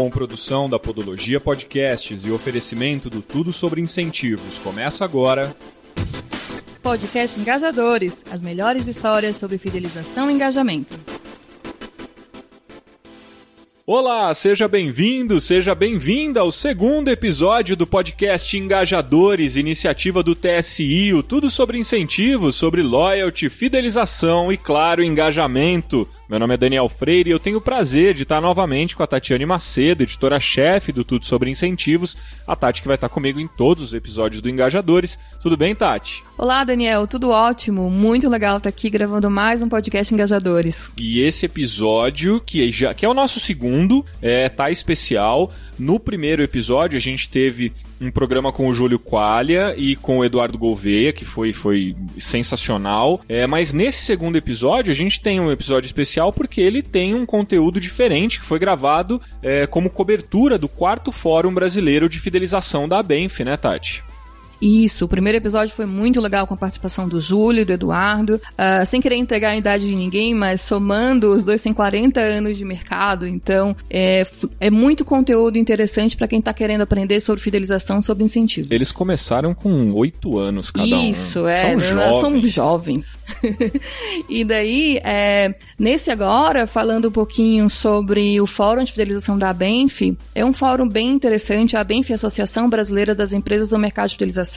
Com produção da Podologia Podcasts e oferecimento do Tudo sobre Incentivos. Começa agora. Podcast Engajadores as melhores histórias sobre fidelização e engajamento. Olá, seja bem-vindo, seja bem-vinda ao segundo episódio do podcast Engajadores, iniciativa do TSI, o tudo sobre incentivos, sobre loyalty, fidelização e, claro, engajamento. Meu nome é Daniel Freire e eu tenho o prazer de estar novamente com a Tatiane Macedo, editora-chefe do Tudo Sobre Incentivos. A Tati que vai estar comigo em todos os episódios do Engajadores. Tudo bem, Tati? Olá, Daniel. Tudo ótimo. Muito legal estar aqui gravando mais um podcast Engajadores. E esse episódio, que, já, que é o nosso segundo, é, tá especial. No primeiro episódio, a gente teve um programa com o Júlio Qualia e com o Eduardo Gouveia, que foi, foi sensacional. É, mas nesse segundo episódio, a gente tem um episódio especial porque ele tem um conteúdo diferente que foi gravado é, como cobertura do quarto Fórum Brasileiro de Fidelização da Benf, né, Tati? Isso, o primeiro episódio foi muito legal com a participação do Júlio e do Eduardo. Uh, sem querer entregar a idade de ninguém, mas somando, os dois têm 40 anos de mercado, então é, é muito conteúdo interessante para quem está querendo aprender sobre fidelização, sobre incentivo. Eles começaram com 8 anos cada um. Isso, é. São jovens. São jovens. e daí, é, nesse agora, falando um pouquinho sobre o Fórum de Fidelização da Benf, é um fórum bem interessante. A Benf é a Associação Brasileira das Empresas do Mercado de Fidelização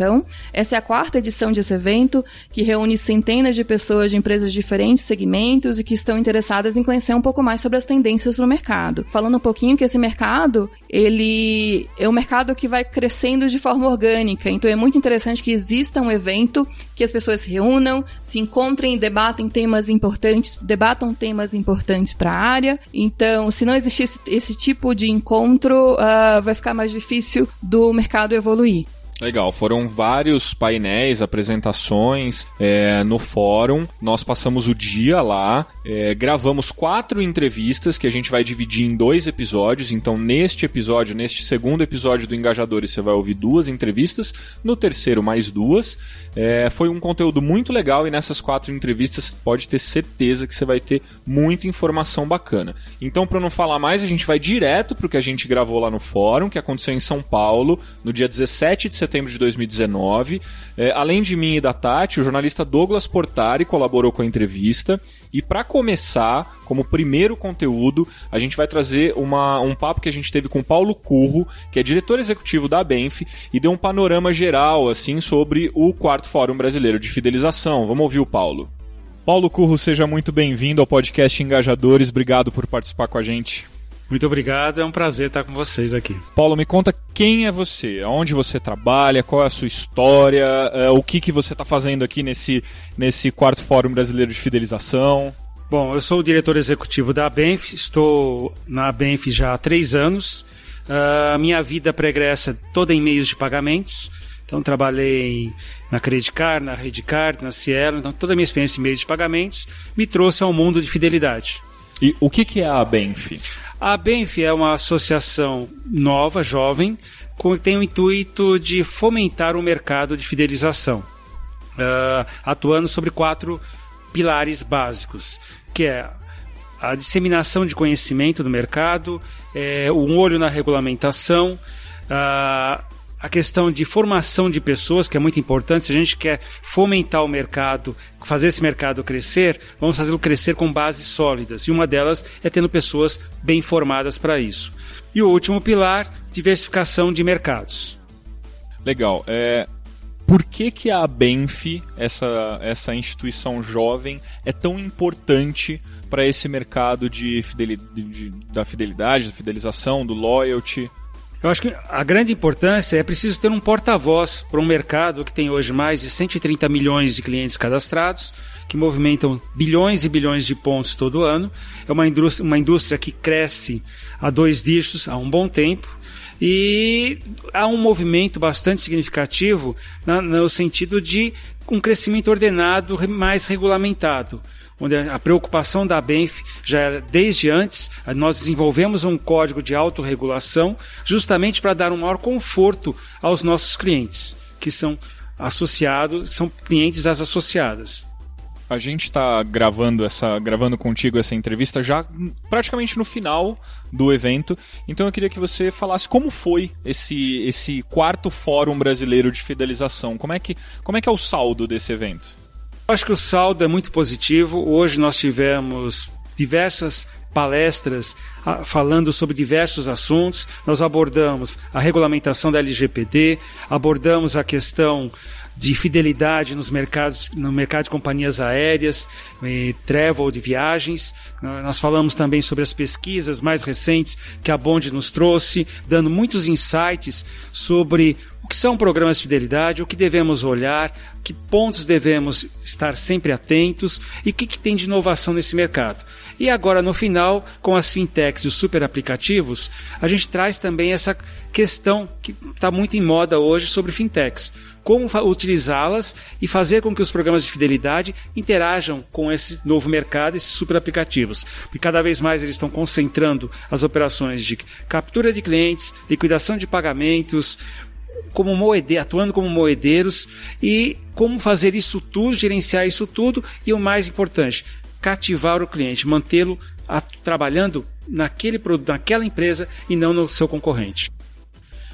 essa é a quarta edição desse evento, que reúne centenas de pessoas de empresas de diferentes segmentos e que estão interessadas em conhecer um pouco mais sobre as tendências do mercado. Falando um pouquinho que esse mercado, ele é um mercado que vai crescendo de forma orgânica, então é muito interessante que exista um evento que as pessoas se reúnam, se encontrem, debatem temas importantes, debatam temas importantes para a área. Então, se não existisse esse tipo de encontro, uh, vai ficar mais difícil do mercado evoluir. Legal, foram vários painéis, apresentações é, no fórum. Nós passamos o dia lá, é, gravamos quatro entrevistas que a gente vai dividir em dois episódios. Então, neste episódio, neste segundo episódio do Engajadores, você vai ouvir duas entrevistas. No terceiro, mais duas. É, foi um conteúdo muito legal e nessas quatro entrevistas pode ter certeza que você vai ter muita informação bacana. Então, para não falar mais, a gente vai direto para o que a gente gravou lá no fórum, que aconteceu em São Paulo, no dia 17 de setembro de 2019. É, além de mim e da Tati, o jornalista Douglas Portari colaborou com a entrevista. E para começar, como primeiro conteúdo, a gente vai trazer uma, um papo que a gente teve com o Paulo Curro, que é diretor executivo da Benf, e deu um panorama geral assim sobre o quarto Fórum Brasileiro de Fidelização. Vamos ouvir o Paulo. Paulo Curro, seja muito bem-vindo ao podcast Engajadores. Obrigado por participar com a gente. Muito obrigado, é um prazer estar com vocês aqui. Paulo, me conta quem é você, aonde você trabalha, qual é a sua história, uh, o que, que você está fazendo aqui nesse, nesse quarto Fórum Brasileiro de Fidelização. Bom, eu sou o diretor executivo da Benf, estou na Benf já há três anos. Uh, minha vida pregressa toda em meios de pagamentos. Então trabalhei na Credicard, na Redcard, na Cielo. Então toda a minha experiência em meios de pagamentos me trouxe ao mundo de fidelidade. E o que, que é a Benf? A Benf é uma associação nova, jovem, que tem o intuito de fomentar o mercado de fidelização, uh, atuando sobre quatro pilares básicos, que é a disseminação de conhecimento do mercado, é, um olho na regulamentação, uh, a questão de formação de pessoas, que é muito importante. Se a gente quer fomentar o mercado, fazer esse mercado crescer, vamos fazê-lo crescer com bases sólidas. E uma delas é tendo pessoas bem formadas para isso. E o último pilar, diversificação de mercados. Legal. É, por que, que a Benf, essa, essa instituição jovem, é tão importante para esse mercado de, fidelidade, de, da fidelidade, da fidelização, do loyalty? Eu acho que a grande importância é preciso ter um porta-voz para um mercado que tem hoje mais de 130 milhões de clientes cadastrados, que movimentam bilhões e bilhões de pontos todo ano. É uma indústria, uma indústria que cresce a dois dígitos há um bom tempo. E há um movimento bastante significativo no sentido de um crescimento ordenado, mais regulamentado onde a preocupação da Benf já era desde antes, nós desenvolvemos um código de autorregulação justamente para dar um maior conforto aos nossos clientes, que são associados, são clientes das associadas. A gente está gravando essa, gravando contigo essa entrevista já praticamente no final do evento. Então eu queria que você falasse como foi esse, esse quarto fórum brasileiro de fidelização. Como é que, como é que é o saldo desse evento? Acho que o saldo é muito positivo. Hoje nós tivemos diversas palestras falando sobre diversos assuntos. Nós abordamos a regulamentação da LGPD, abordamos a questão de fidelidade nos mercados, no mercado de companhias aéreas, e travel de viagens. Nós falamos também sobre as pesquisas mais recentes que a Bond nos trouxe, dando muitos insights sobre o que são programas de fidelidade, o que devemos olhar, que pontos devemos estar sempre atentos e o que, que tem de inovação nesse mercado. E agora, no final, com as fintechs e os super aplicativos, a gente traz também essa questão que está muito em moda hoje sobre fintechs. Como utilizá-las e fazer com que os programas de fidelidade interajam com esse novo mercado, esses super aplicativos. Porque cada vez mais eles estão concentrando as operações de captura de clientes, liquidação de pagamentos, como moede, atuando como moedeiros e como fazer isso tudo, gerenciar isso tudo e o mais importante, cativar o cliente, mantê-lo trabalhando naquele produto, naquela empresa e não no seu concorrente.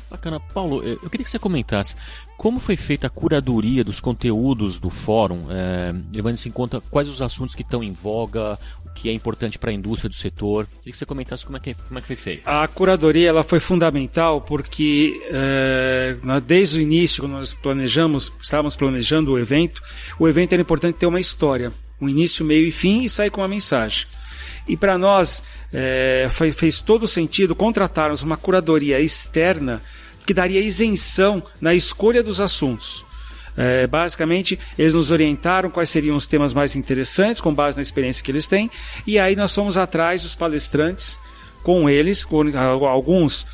Bacana. Paulo, eu queria que você comentasse como foi feita a curadoria dos conteúdos do fórum, é, levando-se em conta quais os assuntos que estão em voga, o que é importante para a indústria do setor. Queria que você comentasse como é que, como é que foi feito. A curadoria ela foi fundamental porque é, desde o início, quando nós planejamos, estávamos planejando o evento, o evento era importante ter uma história um início, meio e fim e sair com uma mensagem. E para nós é, foi, fez todo sentido contratarmos uma curadoria externa que daria isenção na escolha dos assuntos. É, basicamente, eles nos orientaram quais seriam os temas mais interessantes, com base na experiência que eles têm, e aí nós fomos atrás dos palestrantes, com eles, com alguns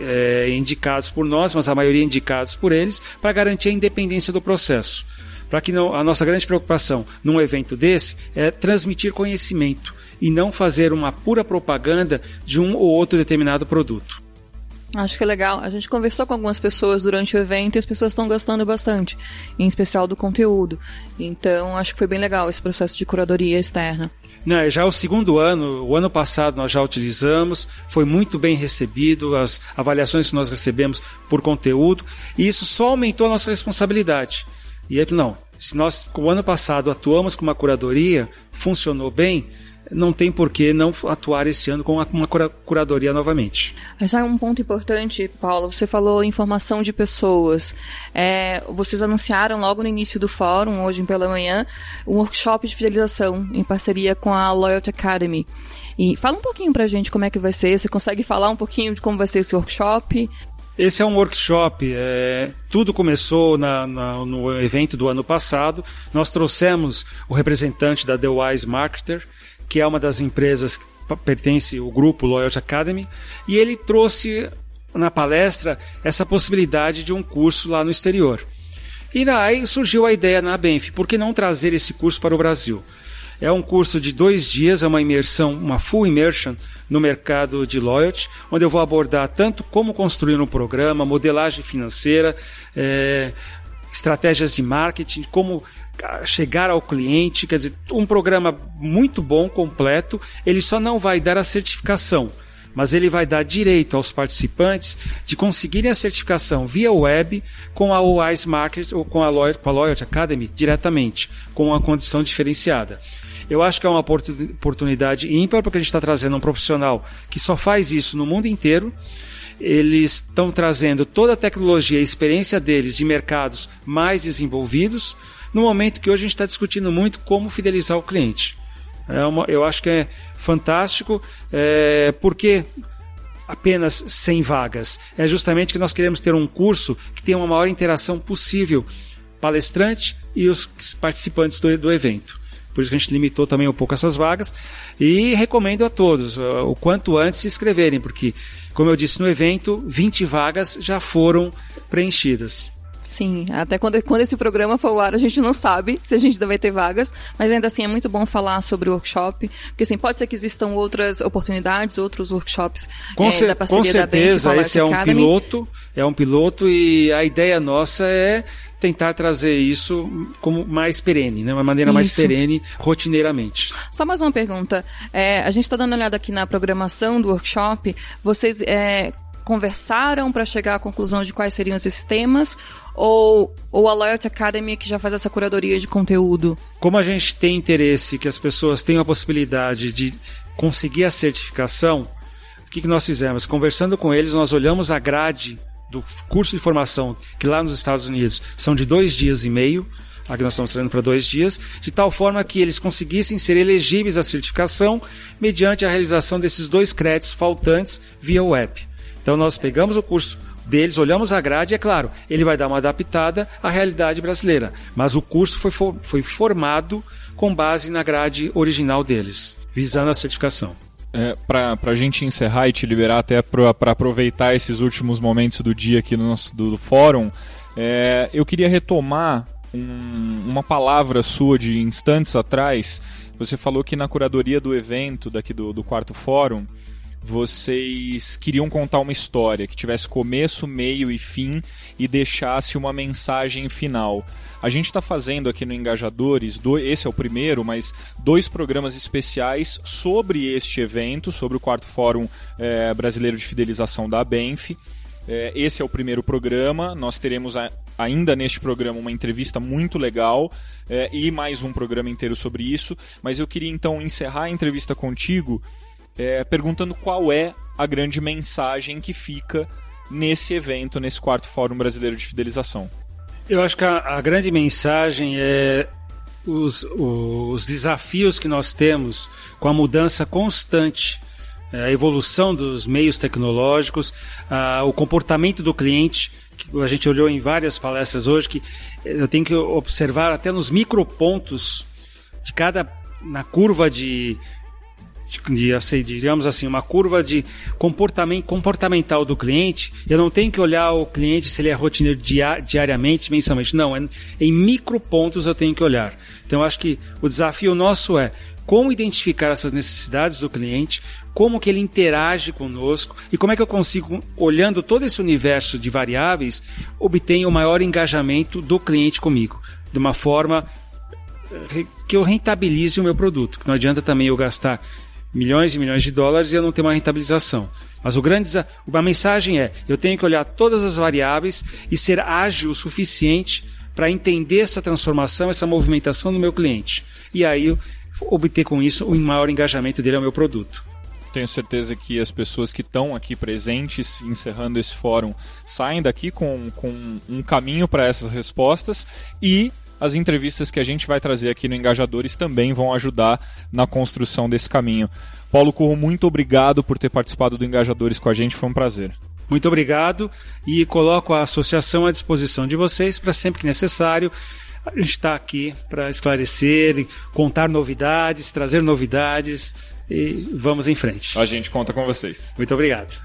é, indicados por nós, mas a maioria indicados por eles, para garantir a independência do processo para que não, a nossa grande preocupação num evento desse é transmitir conhecimento e não fazer uma pura propaganda de um ou outro determinado produto. Acho que é legal. A gente conversou com algumas pessoas durante o evento e as pessoas estão gostando bastante, em especial do conteúdo. Então, acho que foi bem legal esse processo de curadoria externa. Não, já é o segundo ano, o ano passado nós já utilizamos, foi muito bem recebido, as avaliações que nós recebemos por conteúdo, e isso só aumentou a nossa responsabilidade. E ele, não, se nós, o ano passado, atuamos com uma curadoria, funcionou bem, não tem por que não atuar esse ano com uma curadoria novamente. Mas é um ponto importante, Paulo. Você falou informação de pessoas. É, vocês anunciaram logo no início do fórum, hoje pela manhã, um workshop de fidelização em parceria com a Loyalty Academy. E fala um pouquinho pra gente como é que vai ser. Você consegue falar um pouquinho de como vai ser esse workshop? Esse é um workshop. É, tudo começou na, na, no evento do ano passado. Nós trouxemos o representante da The Wise Marketer, que é uma das empresas que pertence ao grupo Loyalty Academy, e ele trouxe na palestra essa possibilidade de um curso lá no exterior. E daí surgiu a ideia na Benf, por que não trazer esse curso para o Brasil? É um curso de dois dias, é uma imersão, uma full immersion no mercado de loyalty, onde eu vou abordar tanto como construir um programa, modelagem financeira, é, estratégias de marketing, como chegar ao cliente, quer dizer, um programa muito bom, completo, ele só não vai dar a certificação, mas ele vai dar direito aos participantes de conseguirem a certificação via web com a OIS Market ou com a Loyalty, com a Loyalty Academy diretamente, com uma condição diferenciada. Eu acho que é uma oportunidade ímpar, porque a gente está trazendo um profissional que só faz isso no mundo inteiro. Eles estão trazendo toda a tecnologia e experiência deles de mercados mais desenvolvidos, no momento que hoje a gente está discutindo muito como fidelizar o cliente. É uma, eu acho que é fantástico, é, porque apenas 100 vagas. É justamente que nós queremos ter um curso que tenha uma maior interação possível, palestrante e os participantes do, do evento. Por isso que a gente limitou também um pouco essas vagas. E recomendo a todos, uh, o quanto antes se inscreverem, porque, como eu disse no evento, 20 vagas já foram preenchidas. Sim, até quando, quando esse programa for ao ar, a gente não sabe se a gente ainda vai ter vagas, mas ainda assim é muito bom falar sobre o workshop, porque assim, pode ser que existam outras oportunidades, outros workshops com, é, da parceria com certeza, da esse é um Academy. piloto, é um piloto e a ideia nossa é tentar trazer isso como mais perene, né? uma maneira isso. mais perene, rotineiramente. Só mais uma pergunta. É, a gente está dando uma olhada aqui na programação do workshop. Vocês é, conversaram para chegar à conclusão de quais seriam esses temas? Ou, ou a Loyalty Academy que já faz essa curadoria de conteúdo? Como a gente tem interesse que as pessoas tenham a possibilidade de conseguir a certificação, o que, que nós fizemos? Conversando com eles, nós olhamos a grade do curso de formação, que lá nos Estados Unidos são de dois dias e meio, aqui nós estamos trazendo para dois dias, de tal forma que eles conseguissem ser elegíveis à certificação mediante a realização desses dois créditos faltantes via web. Então nós pegamos o curso deles, olhamos a grade, é claro, ele vai dar uma adaptada à realidade brasileira, mas o curso foi, foi formado com base na grade original deles, visando a certificação. É, para a gente encerrar e te liberar até para aproveitar esses últimos momentos do dia aqui no nosso do, do fórum, é, eu queria retomar um, uma palavra sua de instantes atrás. Você falou que na curadoria do evento daqui do, do quarto fórum, vocês queriam contar uma história que tivesse começo, meio e fim e deixasse uma mensagem final. A gente está fazendo aqui no Engajadores, do, esse é o primeiro, mas dois programas especiais sobre este evento, sobre o quarto Fórum é, Brasileiro de Fidelização da Benf. É, esse é o primeiro programa. Nós teremos a, ainda neste programa uma entrevista muito legal é, e mais um programa inteiro sobre isso. Mas eu queria então encerrar a entrevista contigo é, perguntando qual é a grande mensagem que fica nesse evento, nesse quarto Fórum Brasileiro de Fidelização. Eu acho que a, a grande mensagem é os, os desafios que nós temos com a mudança constante é, a evolução dos meios tecnológicos, o comportamento do cliente, que a gente olhou em várias palestras hoje, que eu tenho que observar até nos micropontos de cada na curva de de, assim, digamos assim, uma curva de comportamento, comportamental do cliente, eu não tenho que olhar o cliente se ele é rotineiro diariamente, mensalmente. Não, é, em micropontos eu tenho que olhar. Então, acho que o desafio nosso é como identificar essas necessidades do cliente, como que ele interage conosco e como é que eu consigo, olhando todo esse universo de variáveis, obter o maior engajamento do cliente comigo, de uma forma eh, que eu rentabilize o meu produto. Não adianta também eu gastar milhões e milhões de dólares e eu não tenho uma rentabilização. Mas o grande a mensagem é: eu tenho que olhar todas as variáveis e ser ágil o suficiente para entender essa transformação, essa movimentação do meu cliente. E aí obter com isso o maior engajamento dele ao meu produto. Tenho certeza que as pessoas que estão aqui presentes, encerrando esse fórum, saem daqui com, com um caminho para essas respostas e as entrevistas que a gente vai trazer aqui no Engajadores também vão ajudar na construção desse caminho. Paulo Curro, muito obrigado por ter participado do Engajadores com a gente, foi um prazer. Muito obrigado e coloco a associação à disposição de vocês para sempre que necessário. A gente está aqui para esclarecer, contar novidades, trazer novidades e vamos em frente. A gente conta com vocês. Muito obrigado.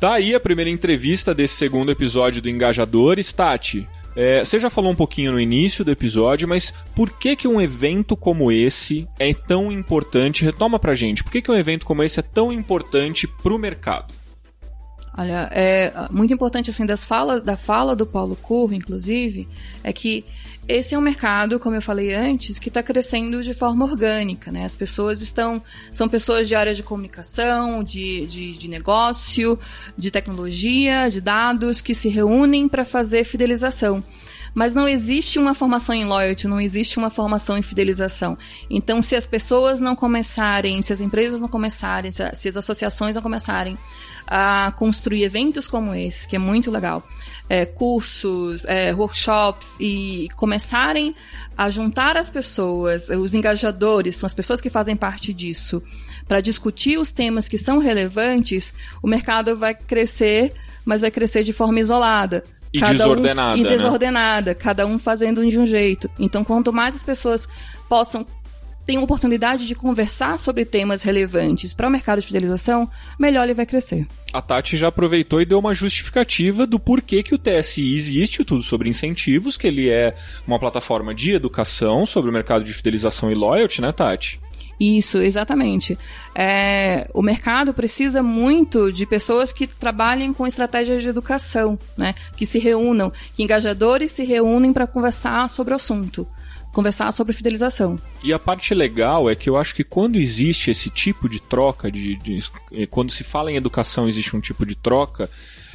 Tá aí a primeira entrevista desse segundo episódio do Engajadores. Tati, é, você já falou um pouquinho no início do episódio, mas por que que um evento como esse é tão importante? Retoma pra gente, por que que um evento como esse é tão importante pro mercado? Olha, é muito importante assim das fala, da fala do Paulo Curro, inclusive, é que esse é um mercado, como eu falei antes, que está crescendo de forma orgânica, né? As pessoas estão. São pessoas de área de comunicação, de, de, de negócio, de tecnologia, de dados, que se reúnem para fazer fidelização. Mas não existe uma formação em loyalty, não existe uma formação em fidelização. Então, se as pessoas não começarem, se as empresas não começarem, se as associações não começarem a construir eventos como esse, que é muito legal, é, cursos, é, workshops e começarem a juntar as pessoas, os engajadores, são as pessoas que fazem parte disso, para discutir os temas que são relevantes, o mercado vai crescer, mas vai crescer de forma isolada. E cada desordenada. Um, e né? desordenada, né? cada um fazendo de um jeito. Então, quanto mais as pessoas possam tem uma oportunidade de conversar sobre temas relevantes para o mercado de fidelização, melhor ele vai crescer. A Tati já aproveitou e deu uma justificativa do porquê que o TSI existe, tudo sobre incentivos, que ele é uma plataforma de educação sobre o mercado de fidelização e loyalty, né, Tati? Isso, exatamente. É, o mercado precisa muito de pessoas que trabalhem com estratégias de educação, né? Que se reúnam, que engajadores se reúnem para conversar sobre o assunto conversar sobre fidelização. E a parte legal é que eu acho que quando existe esse tipo de troca, de, de quando se fala em educação existe um tipo de troca,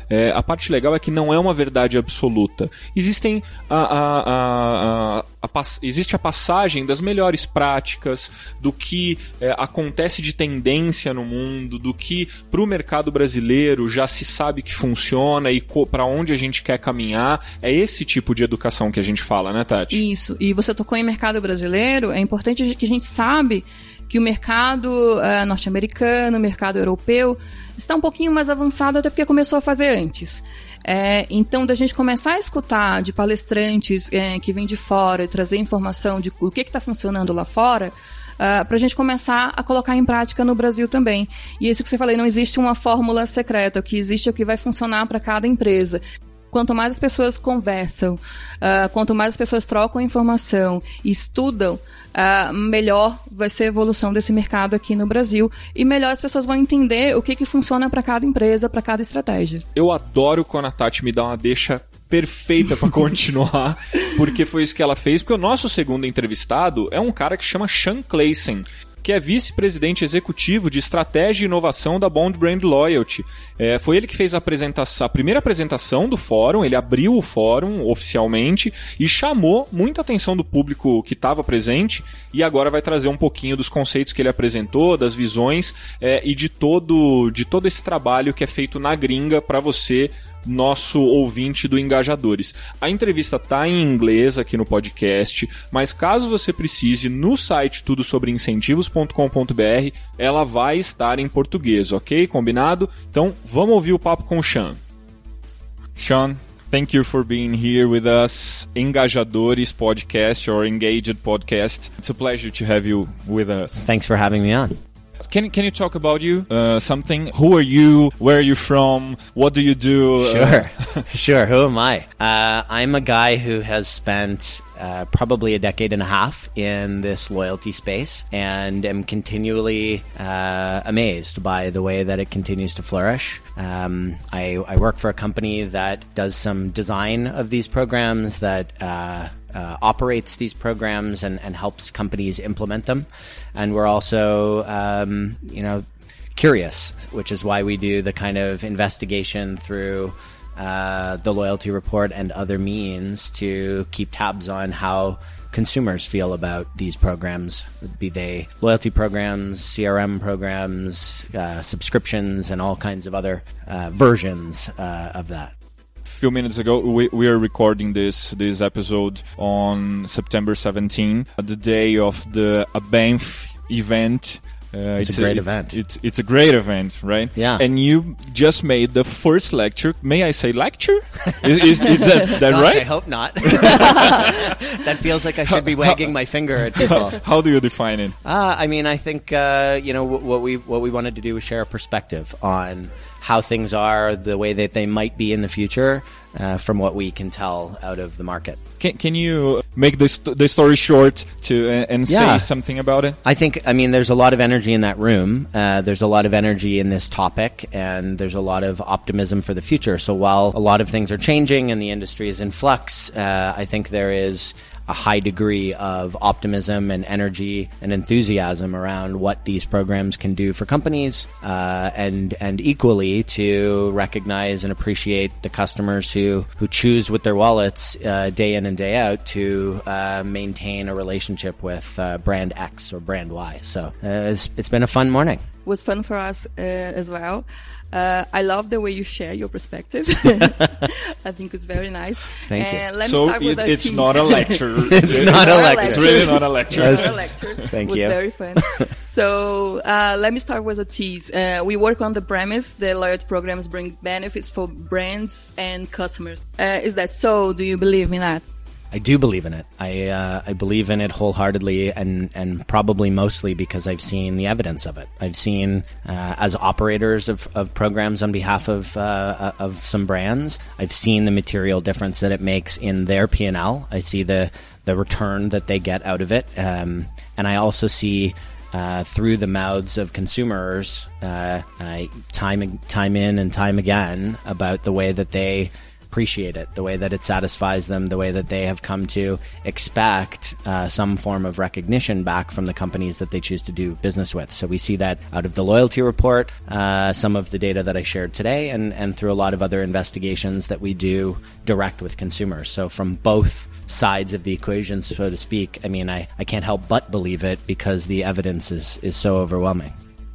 é, a parte legal é que não é uma verdade absoluta. Existem a, a, a, a existe a passagem das melhores práticas, do que é, acontece de tendência no mundo, do que para o mercado brasileiro já se sabe que funciona e para onde a gente quer caminhar. É esse tipo de educação que a gente fala, né, Tati? Isso. E você tocou em mercado brasileiro, é importante que a gente sabe que o mercado uh, norte-americano, o mercado europeu, está um pouquinho mais avançado até porque começou a fazer antes. É, então, da gente começar a escutar de palestrantes é, que vêm de fora e trazer informação de o que está funcionando lá fora, uh, ah, para a gente começar a colocar em prática no Brasil também. E isso que você falei, não existe uma fórmula secreta, o que existe é o que vai funcionar para cada empresa quanto mais as pessoas conversam, uh, quanto mais as pessoas trocam informação estudam, uh, melhor vai ser a evolução desse mercado aqui no Brasil e melhor as pessoas vão entender o que, que funciona para cada empresa, para cada estratégia. Eu adoro quando a Tati me dá uma deixa perfeita para continuar, porque foi isso que ela fez. Porque o nosso segundo entrevistado é um cara que chama Sean Clayson que é vice-presidente executivo de estratégia e inovação da Bond Brand Loyalty. É, foi ele que fez a, apresentação, a primeira apresentação do fórum, ele abriu o fórum oficialmente e chamou muita atenção do público que estava presente e agora vai trazer um pouquinho dos conceitos que ele apresentou, das visões é, e de todo, de todo esse trabalho que é feito na gringa para você nosso ouvinte do Engajadores. A entrevista tá em inglês aqui no podcast, mas caso você precise, no site tudo sobre incentivos.com.br, ela vai estar em português, ok? Combinado? Então vamos ouvir o papo com o Sean. Sean, thank you for being here with us. Engajadores podcast or Engaged podcast. It's a pleasure to have you with us. Thanks for having me on. Can can you talk about you? Uh, something? Who are you? Where are you from? What do you do? Sure, sure. Who am I? Uh, I'm a guy who has spent uh, probably a decade and a half in this loyalty space and am continually uh, amazed by the way that it continues to flourish. Um, I, I, work for a company that does some design of these programs that uh, uh, operates these programs and, and helps companies implement them. And we're also, um, you know, curious, which is why we do the kind of investigation through uh, the loyalty report and other means to keep tabs on how consumers feel about these programs, be they loyalty programs, CRM programs, uh, subscriptions, and all kinds of other uh, versions uh, of that few minutes ago, we, we are recording this this episode on September 17, the day of the Banff event. Uh, it's, it's, a great a, event. It, it's it's a great event, right? Yeah. And you just made the first lecture. May I say lecture? is, is, is that, that Gosh, right? I hope not. that feels like I should be wagging my finger at people. How, how do you define it? Uh, I mean, I think uh, you know what we what we wanted to do was share a perspective on how things are, the way that they might be in the future, uh, from what we can tell out of the market. Can, can you make this the story short to uh, and yeah. say something about it? I think I mean there's a lot of energy in that room. Uh, there's a lot of energy in this topic, and there's a lot of optimism for the future. So while a lot of things are changing and the industry is in flux, uh, I think there is a high degree of optimism and energy and enthusiasm around what these programs can do for companies, uh, and and equally to recognize and appreciate the customers who who choose with their wallets uh, day in and day out to uh, maintain a relationship with uh, brand X or brand Y. So uh, it's, it's been a fun morning. It was fun for us uh, as well. Uh, I love the way you share your perspective. I think it's very nice. Thank and you. Let so it, it's not a lecture. it's, it's, not, a lecture. It's really not a lecture. It's not a lecture. Thank it you. was very fun. so uh, let me start with a tease. Uh, we work on the premise that loyalty programs bring benefits for brands and customers. Uh, is that so? Do you believe in that? I do believe in it. I uh, I believe in it wholeheartedly, and and probably mostly because I've seen the evidence of it. I've seen uh, as operators of, of programs on behalf of uh, of some brands. I've seen the material difference that it makes in their P and L. I see the the return that they get out of it, um, and I also see. Uh, through the mouths of consumers, uh, time time in and time again, about the way that they appreciate it, the way that it satisfies them, the way that they have come to expect uh, some form of recognition back from the companies that they choose to do business with. So we see that out of the loyalty report, uh, some of the data that I shared today, and, and through a lot of other investigations that we do direct with consumers. So from both sides of the equation, so to speak, I mean, I, I can't help but believe it because the evidence is, is so overwhelming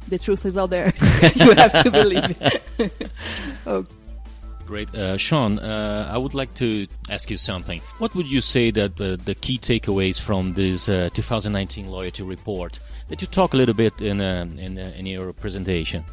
the truth is out there. you have to believe it. Great. Uh, Sean, uh, I would like to ask you something. What would you say that uh, the key takeaways from this uh, 2019 loyalty report that you talk a little bit in, uh, in, uh, in your presentation?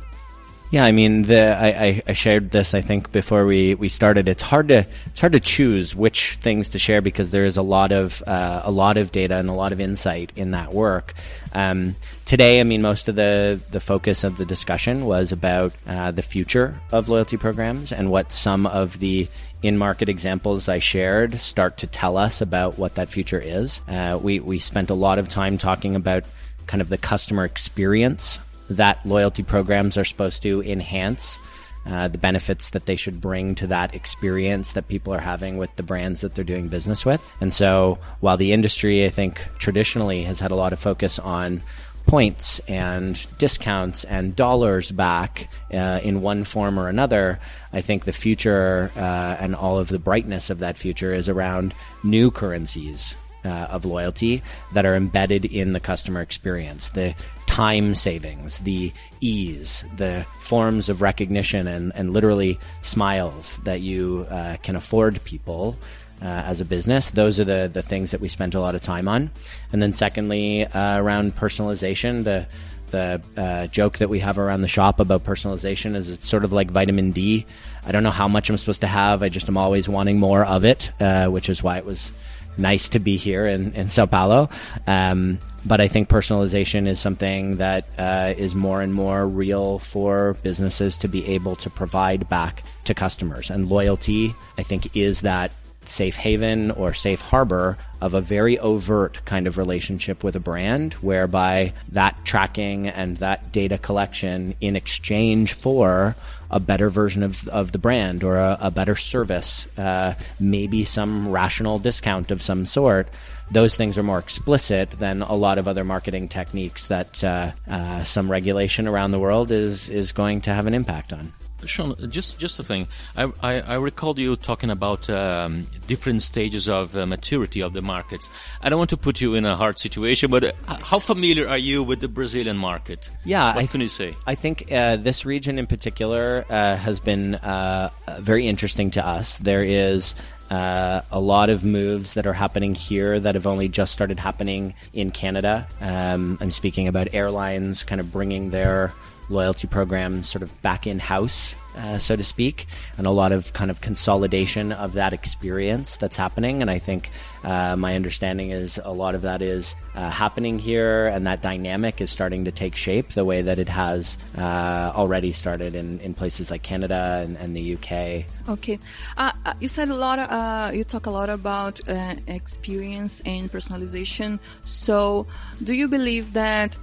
Yeah, I mean, the, I, I, shared this. I think before we, we started, it's hard to it's hard to choose which things to share because there is a lot of uh, a lot of data and a lot of insight in that work. Um, today, I mean, most of the the focus of the discussion was about uh, the future of loyalty programs and what some of the in market examples I shared start to tell us about what that future is. Uh, we we spent a lot of time talking about kind of the customer experience that loyalty programs are supposed to enhance uh, the benefits that they should bring to that experience that people are having with the brands that they're doing business with. And so, while the industry, I think, traditionally has had a lot of focus on points and discounts and dollars back uh, in one form or another, I think the future uh, and all of the brightness of that future is around new currencies uh, of loyalty that are embedded in the customer experience. The time savings, the ease, the forms of recognition, and, and literally smiles that you uh, can afford people. Uh, as a business. Those are the, the things that we spent a lot of time on. And then, secondly, uh, around personalization, the the uh, joke that we have around the shop about personalization is it's sort of like vitamin D. I don't know how much I'm supposed to have. I just am always wanting more of it, uh, which is why it was nice to be here in, in Sao Paulo. Um, but I think personalization is something that uh, is more and more real for businesses to be able to provide back to customers. And loyalty, I think, is that safe haven or safe harbor of a very overt kind of relationship with a brand whereby that tracking and that data collection in exchange for a better version of, of the brand or a, a better service, uh, maybe some rational discount of some sort. Those things are more explicit than a lot of other marketing techniques that uh, uh, some regulation around the world is is going to have an impact on. Sean, just just a thing. I, I, I recalled you talking about um, different stages of uh, maturity of the markets. I don't want to put you in a hard situation, but uh, how familiar are you with the Brazilian market? Yeah, what I, can you say? I think uh, this region in particular uh, has been uh, very interesting to us. There is. Uh, a lot of moves that are happening here that have only just started happening in Canada. Um, I'm speaking about airlines kind of bringing their loyalty program sort of back in house, uh, so to speak, and a lot of kind of consolidation of that experience that's happening. And I think uh, my understanding is a lot of that is uh, happening here, and that dynamic is starting to take shape the way that it has uh, already started in, in places like Canada and, and the UK. Okay, uh, uh, you said a lot. you talk a lot about experience and personalization. So, do you believe that?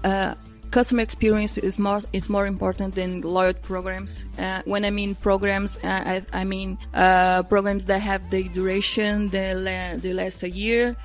Customer experience is more is more important than loyalty programs. Uh, when I mean programs, uh, I, I, mean uh, programs that have the duration they la- they last a year,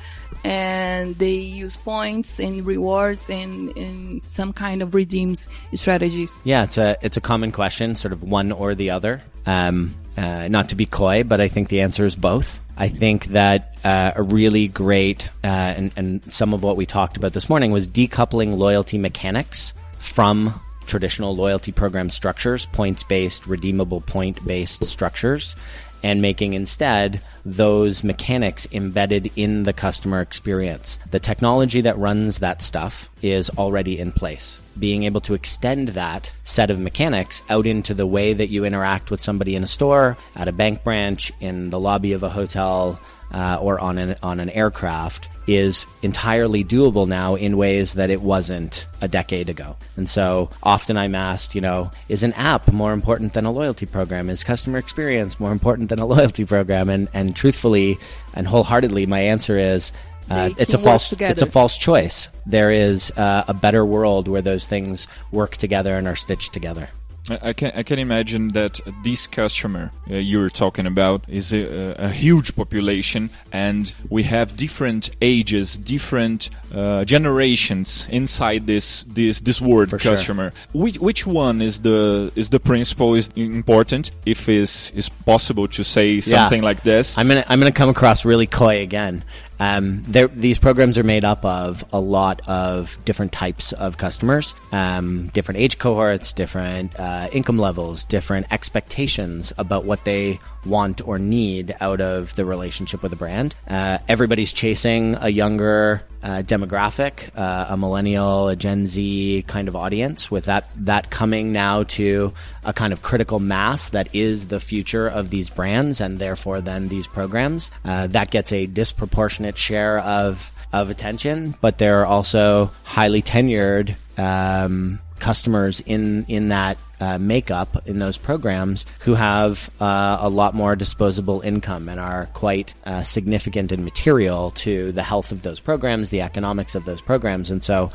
and they use points and rewards and, and some kind of redeems strategies. Yeah, it's a it's a common question, sort of one or the other. Um, uh, not to be coy, but I think the answer is both. I think that uh, a really great, uh, and, and some of what we talked about this morning was decoupling loyalty mechanics from traditional loyalty program structures, points based, redeemable point based structures, and making instead those mechanics embedded in the customer experience. The technology that runs that stuff is already in place. Being able to extend that set of mechanics out into the way that you interact with somebody in a store, at a bank branch, in the lobby of a hotel, uh, or on an on an aircraft is entirely doable now in ways that it wasn't a decade ago. And so often I'm asked, you know, is an app more important than a loyalty program? Is customer experience more important than a loyalty program? And and truthfully and wholeheartedly, my answer is uh, it's a false it's a false choice. There is uh, a better world where those things work together and are stitched together. I can I can imagine that this customer uh, you're talking about is a, a, huge population, and we have different ages, different uh, generations inside this this this word For customer. Sure. Which which one is the is the principle is important? If is is possible to say something yeah. like this? I'm gonna I'm gonna come across really coy again. Um, these programs are made up of a lot of different types of customers, um, different age cohorts, different uh, income levels, different expectations about what they want or need out of the relationship with a brand. Uh, everybody's chasing a younger uh, demographic, uh, a millennial, a Gen Z kind of audience, with that that coming now to a kind of critical mass that is the future of these brands and therefore then these programs. Uh, that gets a disproportionate share of of attention, but there are also highly tenured um, customers in in that uh, makeup in those programs who have uh, a lot more disposable income and are quite uh, significant and material to the health of those programs, the economics of those programs, and so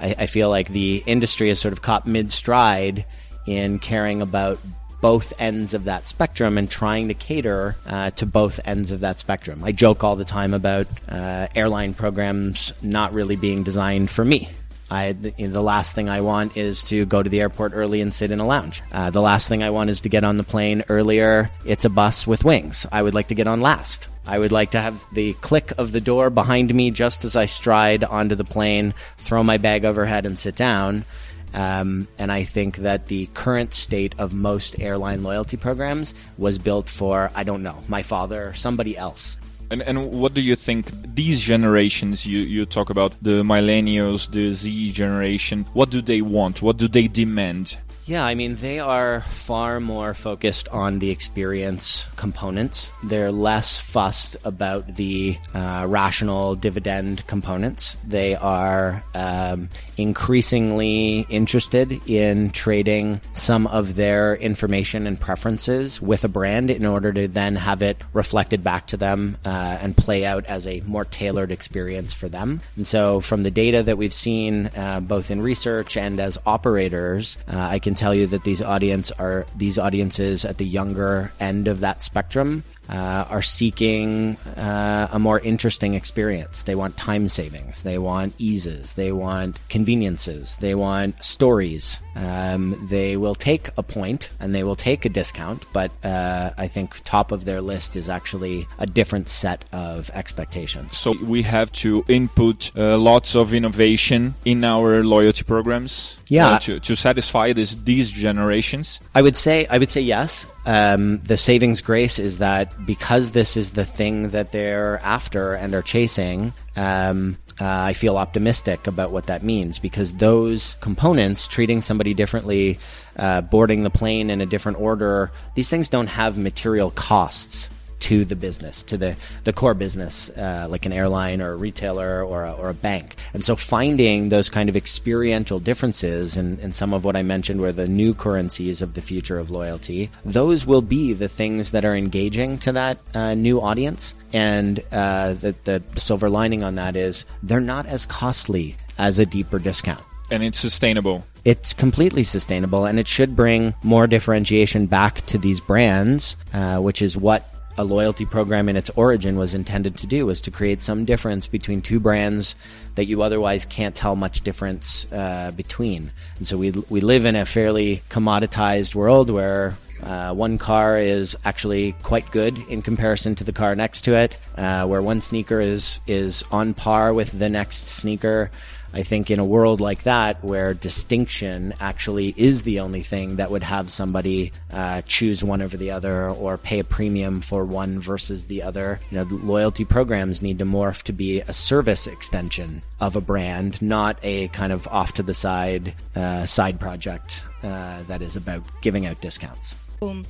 I, I feel like the industry is sort of caught mid stride in caring about both ends of that spectrum and trying to cater uh, to both ends of that spectrum. I joke all the time about uh, airline programs not really being designed for me. I, the, last thing I want is to go to the airport early and sit in a lounge. Uh, the last thing I want is to get on the plane earlier. It's a bus with wings. I would like to get on last. I would like to have the click of the door behind me just as I stride onto the plane, throw my bag overhead, and sit down. Um, and I think that the current state of most airline loyalty programs was built for, I don't know, my father or somebody else. And, and what do you think these generations you, you talk about the millennials, the Z generation, what do they want? What do they demand? Yeah, I mean, they are far more focused on the experience components. They're less fussed about the uh, rational dividend components. They are um, increasingly interested in trading some of their information and preferences with a brand in order to then have it reflected back to them uh, and play out as a more tailored experience for them. And so, from the data that we've seen, uh, both in research and as operators, uh, I can tell you that these audience are these audiences at the younger end of that spectrum uh, are seeking uh, a more interesting experience. They want time savings. They want eases. They want conveniences. They want stories. Um, they will take a point and they will take a discount, but uh, I think top of their list is actually a different set of expectations. So we have to input uh, lots of innovation in our loyalty programs. Yeah, uh, to, to satisfy this these generations. I would say I would say yes. Um, the savings grace is that because this is the thing that they're after and are chasing, um, uh, I feel optimistic about what that means because those components, treating somebody differently, uh, boarding the plane in a different order, these things don't have material costs to the business, to the, the core business, uh, like an airline or a retailer or a, or a bank. And so finding those kind of experiential differences and, and some of what I mentioned were the new currencies of the future of loyalty, those will be the things that are engaging to that uh, new audience. And uh, the, the silver lining on that is they're not as costly as a deeper discount. And it's sustainable it's completely sustainable and it should bring more differentiation back to these brands, uh, which is what a loyalty program in its origin was intended to do was to create some difference between two brands that you otherwise can't tell much difference uh, between. And so we we live in a fairly commoditized world where uh, one car is actually quite good in comparison to the car next to it, uh, where one sneaker is is on par with the next sneaker. I think in a world like that, where distinction actually is the only thing that would have somebody uh, choose one over the other or pay a premium for one versus the other, you know, loyalty programs need to morph to be a service extension of a brand, not a kind of off to the side uh, side project uh, that is about giving out discounts. Um,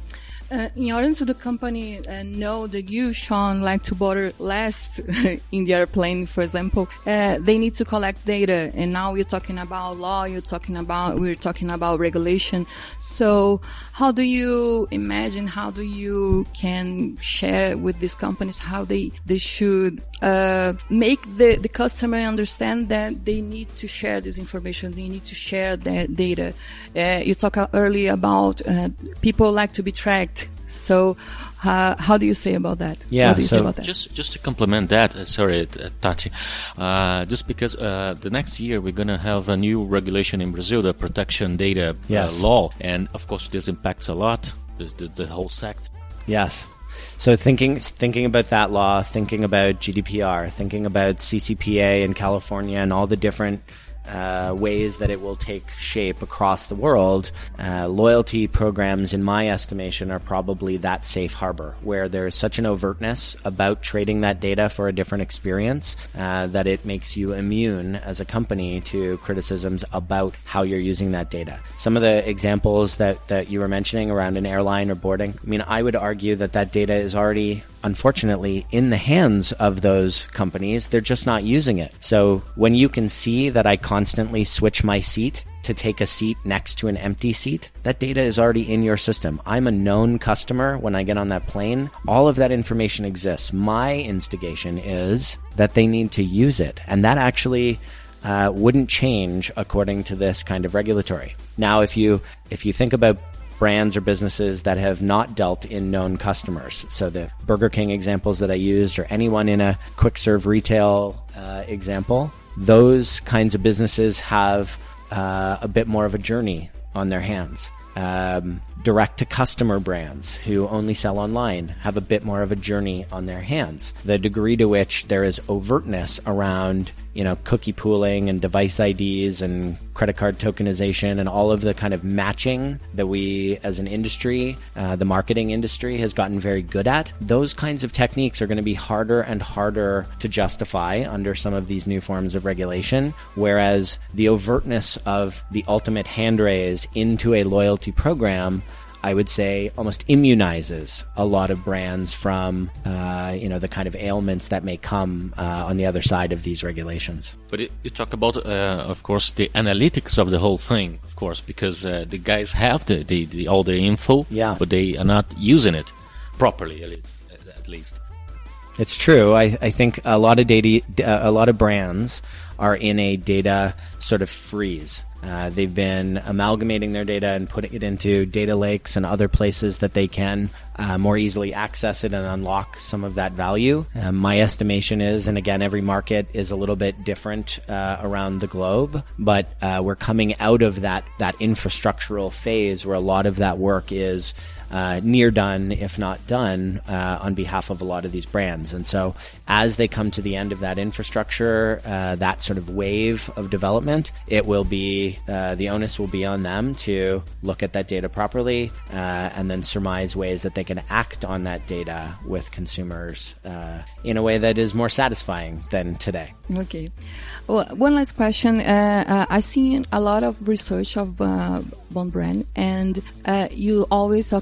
Uh, in order to the company uh, know that you, Sean, like to border less in the airplane, for example, uh, they need to collect data. And now you're talking about law, you're talking about, we're talking about regulation. So how do you imagine, how do you can share with these companies how they, they should uh, make the, the customer understand that they need to share this information, they need to share that data. Uh, you talked earlier about uh, people like to be tracked so, uh, how do you say about that? Yeah, so that? just just to complement that, uh, sorry, uh, Tati, uh, just because uh, the next year we're going to have a new regulation in Brazil, the protection data uh, yes. law, and of course this impacts a lot the, the, the whole sector. Yes. So thinking thinking about that law, thinking about GDPR, thinking about CCPA in California, and all the different uh, ways that it will take shape across the world, uh, loyalty programs, in my estimation, are probably that safe harbor where there is such an overtness about trading that data for a different experience uh, that it makes you immune as a company to criticisms about how you're using that data. Some of the examples that, that you were mentioning around an airline or boarding, I mean, I would argue that that data is already unfortunately in the hands of those companies. They're just not using it. So when you can see that I constantly switch my seat to take a seat next to an empty seat, that data is already in your system. I'm a known customer when I get on that plane. All of that information exists. My instigation is that they need to use it. And that actually uh, wouldn't change according to this kind of regulatory. Now, if you if you think about brands or businesses that have not dealt in known customers. So the Burger King examples that I used, or anyone in a quick serve retail uh, example, those kinds of businesses have uh, a bit more of a journey on their hands. Um, direct to customer brands who only sell online have a bit more of a journey on their hands. The degree to which there is overtness around you know, cookie pooling and device IDs and credit card tokenization and all of the kind of matching that we, as an industry, uh, the marketing industry, has gotten very good at. Those kinds of techniques are going to be harder and harder to justify under some of these new forms of regulation. Whereas the overtness of the ultimate hand raise into a loyalty program I would say, almost immunizes a lot of brands from, uh, you know, the kind of ailments that may come uh, on the other side of these regulations. But it, you talk about, uh, of course, the analytics of the whole thing, of course, because uh, the guys have the, the, the, all the info, yeah. but they are not using it properly, at least. At least. It's true. I, I think a lot of data, a lot of brands are in a data sort of freeze uh, they've been amalgamating their data and putting it into data lakes and other places that they can uh, more easily access it and unlock some of that value. Um, my estimation is, and again, every market is a little bit different uh, around the globe, but uh, we're coming out of that that infrastructural phase where a lot of that work is uh, near done, if not done, uh, on behalf of a lot of these brands. And so, as they come to the end of that infrastructure, uh, that sort of wave of development, it will be uh, the onus will be on them to look at that data properly uh, and then surmise ways that they can act on that data with consumers uh, in a way that is more satisfying than today. Okay. Well, one last question. I've seen a lot of research of Bond Brand, and you always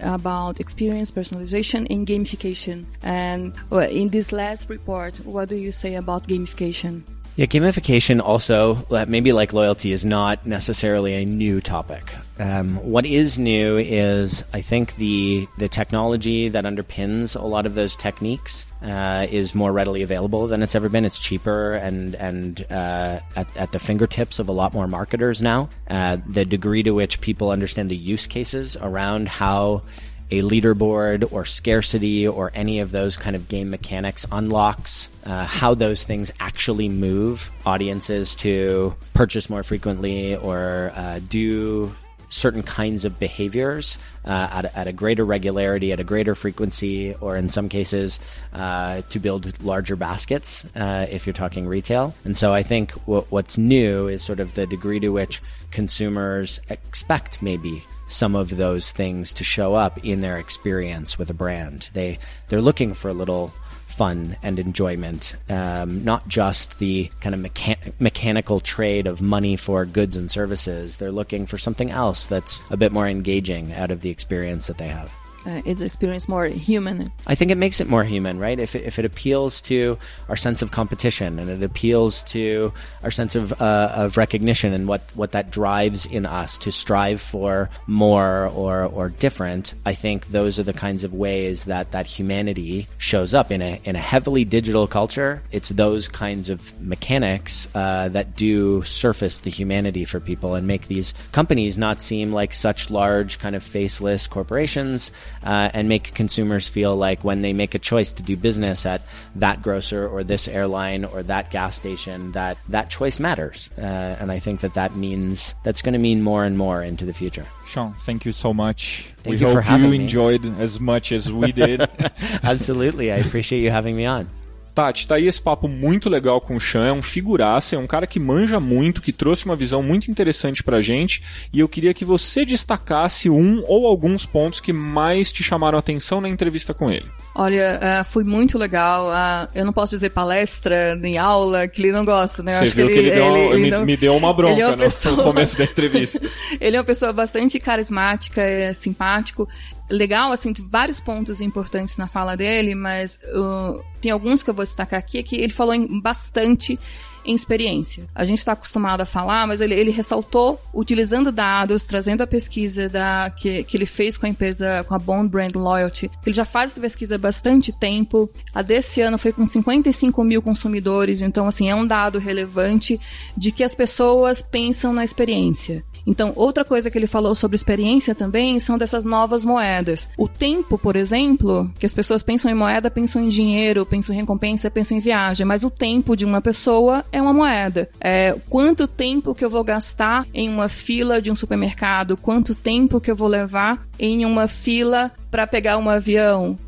about experience personalization and gamification. And in this last report, what do you say about gamification? Yeah, gamification also, maybe like loyalty, is not necessarily a new topic. Um, what is new is, I think, the the technology that underpins a lot of those techniques uh, is more readily available than it's ever been. It's cheaper and and uh, at, at the fingertips of a lot more marketers now. Uh, the degree to which people understand the use cases around how a leaderboard or scarcity or any of those kind of game mechanics unlocks uh, how those things actually move audiences to purchase more frequently or uh, do certain kinds of behaviors uh, at, a, at, a, greater regularity, at a greater frequency, or in some cases uh, to build larger baskets uh, if you're talking retail. And so I think what's new is sort of the degree to which consumers expect maybe some of those things to show up in their experience with a brand. They they're looking for a little fun and enjoyment, um, not just the kind of mecha- mechanical trade of money for goods and services. They're looking for something else that's a bit more engaging out of the experience that they have. Uh, its experience more human? I think it makes it more human, right? If it, if it appeals to our sense of competition and it appeals to our sense of uh, of recognition and what what that drives in us to strive for more or or different, I think those are the kinds of ways that that humanity shows up in a in a heavily digital culture. It's those kinds of mechanics uh, that do surface the humanity for people and make these companies not seem like such large kind of faceless corporations uh, and make consumers feel like when they make a choice to do business at that grocer or this airline or that gas station that that choice matters uh, and I think that that means that's going to mean more and more into the future. Sean, thank you so much. Thank we you hope you enjoyed as much as we did. Absolutely. I appreciate you having me on. Tati, tá aí esse papo muito legal com o Chan, é um figuraça, é um cara que manja muito, que trouxe uma visão muito interessante pra gente, e eu queria que você destacasse um ou alguns pontos que mais te chamaram a atenção na entrevista com ele. Olha, uh, foi muito legal. Uh, eu não posso dizer palestra nem aula, que ele não gosta, né? Você viu que, ele, ele, deu, ele, ele me, não... me, deu uma bronca é uma pessoa... no começo da entrevista. ele é uma pessoa bastante carismática, é simpático legal, assim, vários pontos importantes na fala dele, mas uh, tem alguns que eu vou destacar aqui, é que ele falou em bastante em experiência. A gente está acostumado a falar, mas ele, ele ressaltou, utilizando dados, trazendo a pesquisa da, que, que ele fez com a empresa, com a Bond Brand Loyalty, que ele já faz essa pesquisa há bastante tempo. A desse ano foi com 55 mil consumidores, então, assim, é um dado relevante de que as pessoas pensam na experiência. Então, outra coisa que ele falou sobre experiência também são dessas novas moedas. O tempo, por exemplo, que as pessoas pensam em moeda, pensam em dinheiro, pensam em recompensa, pensam em viagem, mas o tempo de uma pessoa é uma moeda. É, quanto tempo que eu vou gastar em uma fila de um supermercado? Quanto tempo que eu vou levar em uma fila para pegar um avião?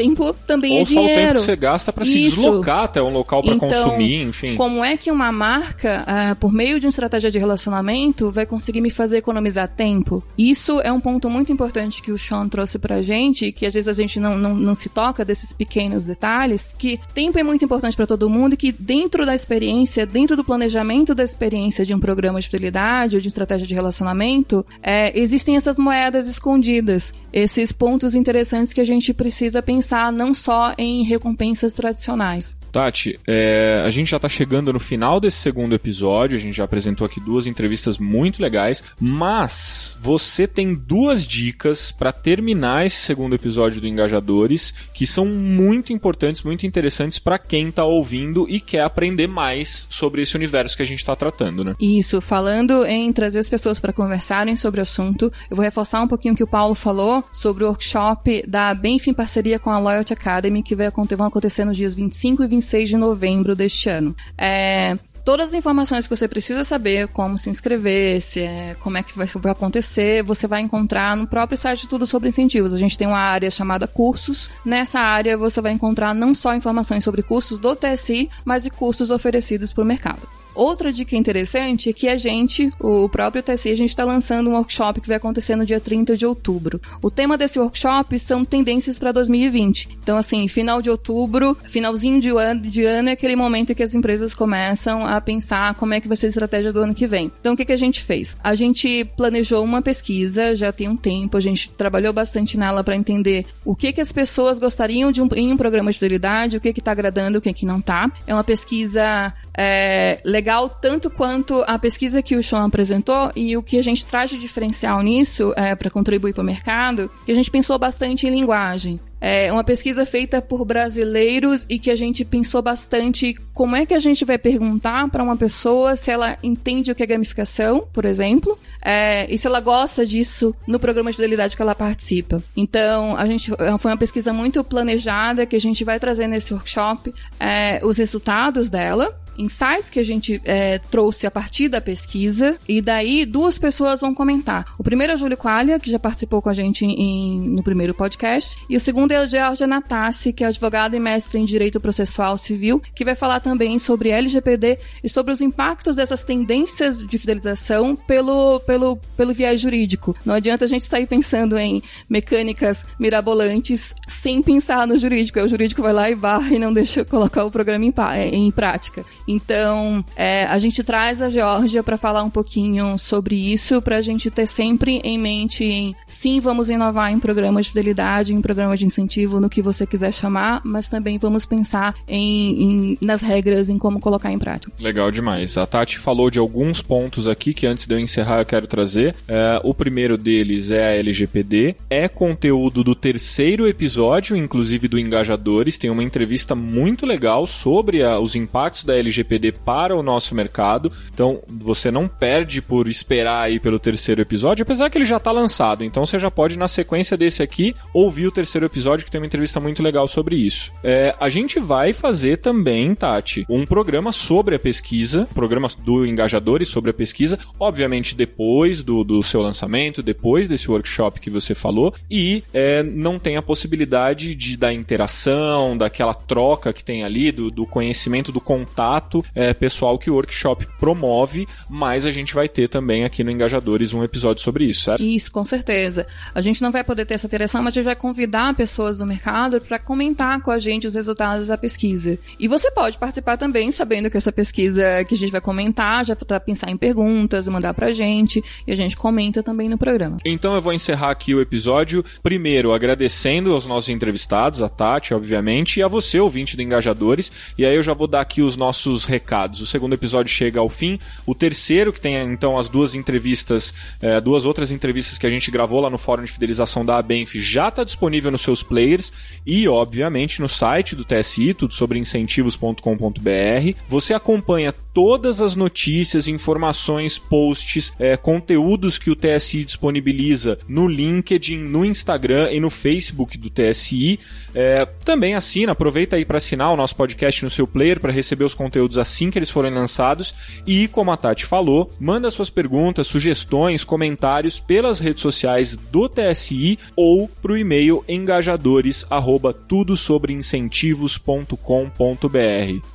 Tempo também Ou é dinheiro. Ou só o tempo que você gasta para se deslocar até um local para então, consumir, enfim. Como é que uma marca, uh, por meio de uma estratégia de relacionamento, vai conseguir me fazer economizar tempo? Isso é um ponto muito importante que o Sean trouxe pra gente, que às vezes a gente não, não, não se toca desses pequenos detalhes, que tempo é muito importante para todo mundo e que dentro da experiência, dentro do planejamento da experiência de um programa de fidelidade ou de estratégia de relacionamento, é, existem essas moedas escondidas, esses pontos interessantes que a gente precisa pensar pensar não só em recompensas tradicionais. Tati, é, a gente já está chegando no final desse segundo episódio, a gente já apresentou aqui duas entrevistas muito legais, mas você tem duas dicas para terminar esse segundo episódio do Engajadores que são muito importantes, muito interessantes para quem está ouvindo e quer aprender mais sobre esse universo que a gente está tratando, né? Isso, falando em trazer as pessoas para conversarem sobre o assunto, eu vou reforçar um pouquinho o que o Paulo falou sobre o workshop da Benfim parceria com a Loyalty Academy que vai acontecer nos dias 25 e 26 26 de novembro deste ano. É, todas as informações que você precisa saber, como se inscrever, se é, como é que vai, vai, acontecer, você vai encontrar no próprio site Tudo sobre Incentivos. A gente tem uma área chamada Cursos. Nessa área você vai encontrar não só informações sobre cursos do TSI, mas e cursos oferecidos para o mercado. Outra dica interessante é que a gente, o próprio TSI, a gente está lançando um workshop que vai acontecer no dia 30 de outubro. O tema desse workshop são tendências para 2020. Então, assim, final de outubro, finalzinho de ano, de ano é aquele momento em que as empresas começam a pensar como é que vai ser a estratégia do ano que vem. Então, o que, que a gente fez? A gente planejou uma pesquisa, já tem um tempo, a gente trabalhou bastante nela para entender o que, que as pessoas gostariam de um, em um programa de fidelidade, o que está agradando, o que, que não está. É uma pesquisa é, legal tanto quanto a pesquisa que o Sean apresentou e o que a gente traz de diferencial nisso é, para contribuir para o mercado, que a gente pensou bastante em linguagem. É uma pesquisa feita por brasileiros e que a gente pensou bastante como é que a gente vai perguntar para uma pessoa se ela entende o que é gamificação, por exemplo, é, e se ela gosta disso no programa de fidelidade que ela participa. Então, a gente foi uma pesquisa muito planejada que a gente vai trazer nesse workshop é, os resultados dela insights que a gente é, trouxe a partir da pesquisa, e daí duas pessoas vão comentar. O primeiro é o Júlio Qualia, que já participou com a gente em, no primeiro podcast, e o segundo é a Georgia Natassi, que é advogada e mestre em Direito Processual Civil, que vai falar também sobre LGPD e sobre os impactos dessas tendências de fidelização pelo, pelo, pelo viés jurídico. Não adianta a gente sair pensando em mecânicas mirabolantes sem pensar no jurídico. É o jurídico vai lá e barra e não deixa colocar o programa em, em prática. Então, é, a gente traz a Geórgia para falar um pouquinho sobre isso, para a gente ter sempre em mente em sim, vamos inovar em programas de fidelidade, em programas de incentivo, no que você quiser chamar, mas também vamos pensar em, em nas regras, em como colocar em prática. Legal demais. A Tati falou de alguns pontos aqui que antes de eu encerrar eu quero trazer. É, o primeiro deles é a LGPD, é conteúdo do terceiro episódio, inclusive do Engajadores. Tem uma entrevista muito legal sobre a, os impactos da LGPD para o nosso mercado. Então você não perde por esperar aí pelo terceiro episódio, apesar que ele já está lançado. Então você já pode, na sequência desse aqui, ouvir o terceiro episódio, que tem uma entrevista muito legal sobre isso. É, a gente vai fazer também, Tati, um programa sobre a pesquisa, programa do Engajadores sobre a pesquisa, obviamente depois do, do seu lançamento, depois desse workshop que você falou, e é, não tem a possibilidade de da interação, daquela troca que tem ali, do, do conhecimento, do contato é, pessoal que o workshop promove, mas a gente vai ter também aqui no Engajadores um episódio sobre isso, certo? Isso, com certeza. A gente não vai poder ter essa interação, mas a gente vai convidar pessoas do mercado para comentar com a gente os resultados da pesquisa. E você pode participar também, sabendo que essa pesquisa que a gente vai comentar, já para pensar em perguntas, mandar pra gente, e a gente comenta também no programa. Então eu vou encerrar aqui o episódio, primeiro agradecendo aos nossos entrevistados, a Tati, obviamente, e a você, ouvinte do Engajadores, e aí eu já vou dar aqui os nossos recados. O segundo episódio chega ao fim, o terceiro, que tem então as duas entrevistas, é, duas outras entrevistas que a gente gravou lá no Fórum de Fidelização da Abenf, já está disponível nos seus players e, obviamente, no site do TSI, tudo sobre incentivos.com.br. Você acompanha todas as notícias, informações, posts, é, conteúdos que o TSI disponibiliza no LinkedIn, no Instagram e no Facebook do TSI. É, também assina, aproveita aí para assinar o nosso podcast no seu player para receber os conteúdos assim que eles forem lançados. E, como a Tati falou, manda suas perguntas, sugestões, comentários pelas redes sociais do TSI ou para o e-mail engajadores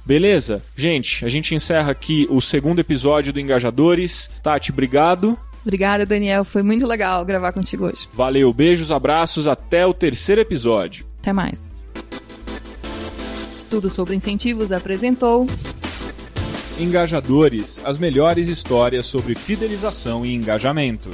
Beleza? Gente, a gente encerra aqui o segundo episódio do Engajadores. Tati, obrigado. Obrigada, Daniel. Foi muito legal gravar contigo hoje. Valeu, beijos, abraços, até o terceiro episódio. Até mais. Tudo sobre incentivos apresentou. Engajadores as melhores histórias sobre fidelização e engajamento.